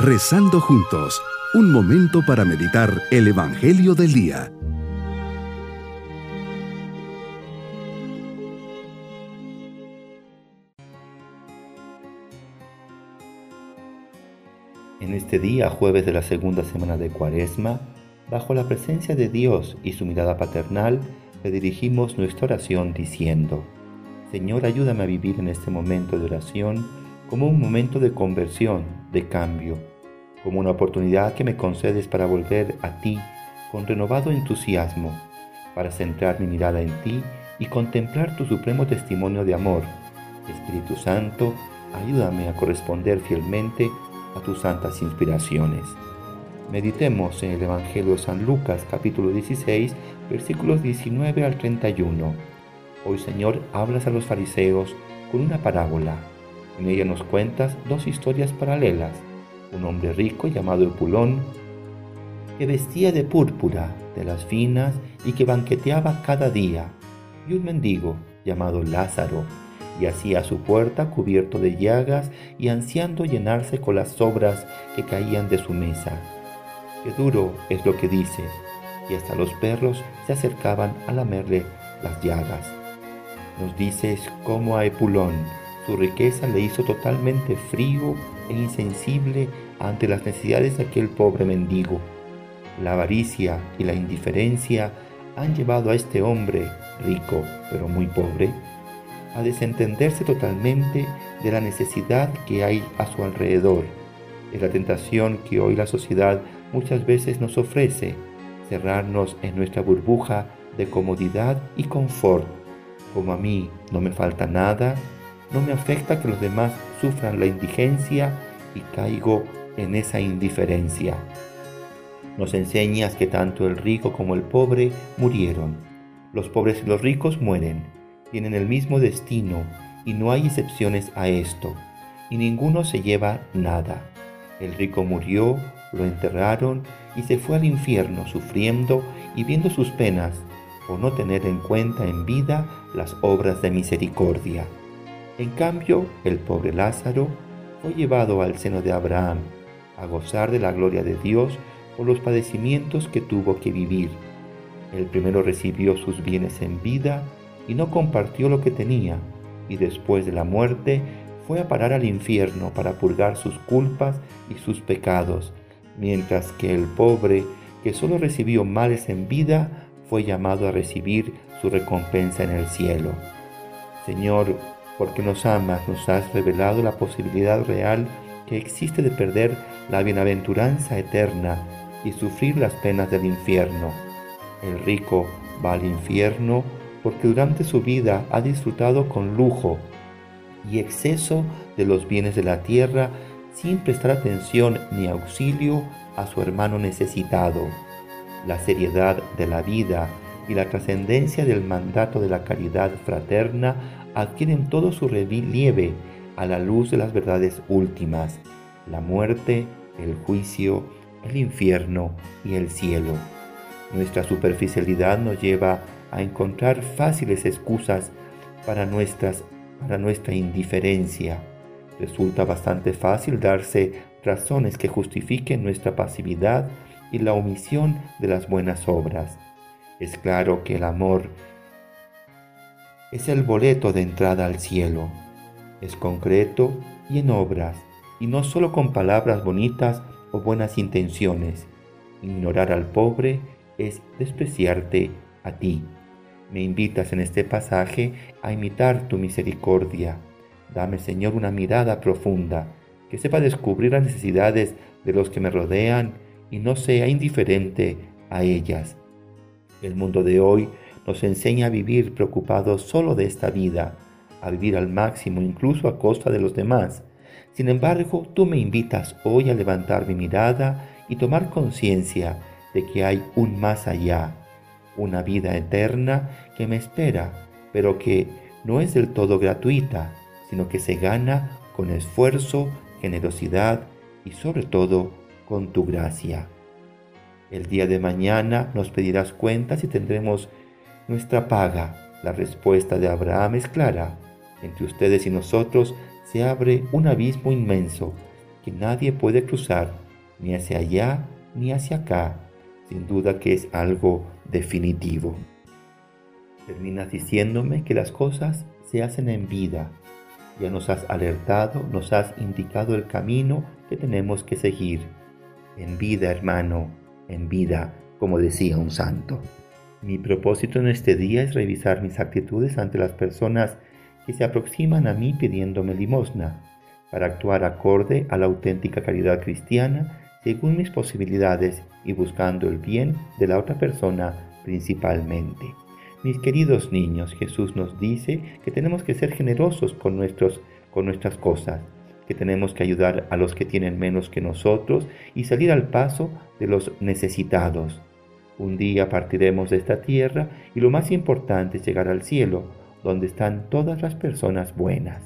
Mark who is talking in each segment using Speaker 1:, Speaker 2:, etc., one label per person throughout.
Speaker 1: Rezando juntos, un momento para meditar el Evangelio del Día.
Speaker 2: En este día, jueves de la segunda semana de Cuaresma, bajo la presencia de Dios y su mirada paternal, le dirigimos nuestra oración diciendo, Señor, ayúdame a vivir en este momento de oración como un momento de conversión, de cambio, como una oportunidad que me concedes para volver a ti con renovado entusiasmo, para centrar mi mirada en ti y contemplar tu supremo testimonio de amor. Espíritu Santo, ayúdame a corresponder fielmente a tus santas inspiraciones. Meditemos en el Evangelio de San Lucas capítulo 16 versículos 19 al 31. Hoy Señor hablas a los fariseos con una parábola. En ella nos cuentas dos historias paralelas. Un hombre rico llamado Epulón, que vestía de púrpura, de las finas, y que banqueteaba cada día, y un mendigo llamado Lázaro, y hacía su puerta cubierto de llagas y ansiando llenarse con las sobras que caían de su mesa. Qué duro es lo que dices, y hasta los perros se acercaban a lamerle las llagas. Nos dices cómo a Epulón su riqueza le hizo totalmente frío e insensible ante las necesidades de aquel pobre mendigo. La avaricia y la indiferencia han llevado a este hombre, rico pero muy pobre, a desentenderse totalmente de la necesidad que hay a su alrededor. Es la tentación que hoy la sociedad muchas veces nos ofrece, cerrarnos en nuestra burbuja de comodidad y confort. Como a mí no me falta nada, no me afecta que los demás sufran la indigencia y caigo en esa indiferencia. Nos enseñas que tanto el rico como el pobre murieron. Los pobres y los ricos mueren tienen el mismo destino y no hay excepciones a esto, y ninguno se lleva nada. El rico murió, lo enterraron y se fue al infierno sufriendo y viendo sus penas por no tener en cuenta en vida las obras de misericordia. En cambio, el pobre Lázaro fue llevado al seno de Abraham a gozar de la gloria de Dios por los padecimientos que tuvo que vivir. El primero recibió sus bienes en vida y no compartió lo que tenía, y después de la muerte fue a parar al infierno para purgar sus culpas y sus pecados, mientras que el pobre, que solo recibió males en vida, fue llamado a recibir su recompensa en el cielo. Señor, porque nos amas, nos has revelado la posibilidad real que existe de perder la bienaventuranza eterna y sufrir las penas del infierno. El rico va al infierno porque durante su vida ha disfrutado con lujo y exceso de los bienes de la tierra sin prestar atención ni auxilio a su hermano necesitado. La seriedad de la vida y la trascendencia del mandato de la caridad fraterna adquieren todo su relieve a la luz de las verdades últimas, la muerte, el juicio, el infierno y el cielo. Nuestra superficialidad nos lleva a encontrar fáciles excusas para, para nuestra indiferencia. Resulta bastante fácil darse razones que justifiquen nuestra pasividad y la omisión de las buenas obras. Es claro que el amor es el boleto de entrada al cielo. Es concreto y en obras, y no solo con palabras bonitas o buenas intenciones. Ignorar al pobre es despreciarte a ti. Me invitas en este pasaje a imitar tu misericordia. Dame, Señor, una mirada profunda, que sepa descubrir las necesidades de los que me rodean y no sea indiferente a ellas. El mundo de hoy nos enseña a vivir preocupados solo de esta vida, a vivir al máximo incluso a costa de los demás. Sin embargo, tú me invitas hoy a levantar mi mirada y tomar conciencia de que hay un más allá una vida eterna que me espera, pero que no es del todo gratuita, sino que se gana con esfuerzo, generosidad y sobre todo con tu gracia. El día de mañana nos pedirás cuentas y tendremos nuestra paga. La respuesta de Abraham es clara. Entre ustedes y nosotros se abre un abismo inmenso que nadie puede cruzar ni hacia allá ni hacia acá, sin duda que es algo definitivo. Terminas diciéndome que las cosas se hacen en vida. Ya nos has alertado, nos has indicado el camino que tenemos que seguir. En vida, hermano, en vida, como decía un santo. Mi propósito en este día es revisar mis actitudes ante las personas que se aproximan a mí pidiéndome limosna, para actuar acorde a la auténtica caridad cristiana según mis posibilidades y buscando el bien de la otra persona principalmente. Mis queridos niños, Jesús nos dice que tenemos que ser generosos con, nuestros, con nuestras cosas, que tenemos que ayudar a los que tienen menos que nosotros y salir al paso de los necesitados. Un día partiremos de esta tierra y lo más importante es llegar al cielo, donde están todas las personas buenas,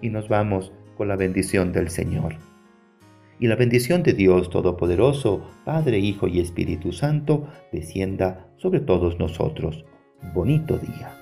Speaker 2: y nos vamos con la bendición del Señor. Y la bendición de Dios Todopoderoso, Padre, Hijo y Espíritu Santo, descienda sobre todos nosotros bonito día.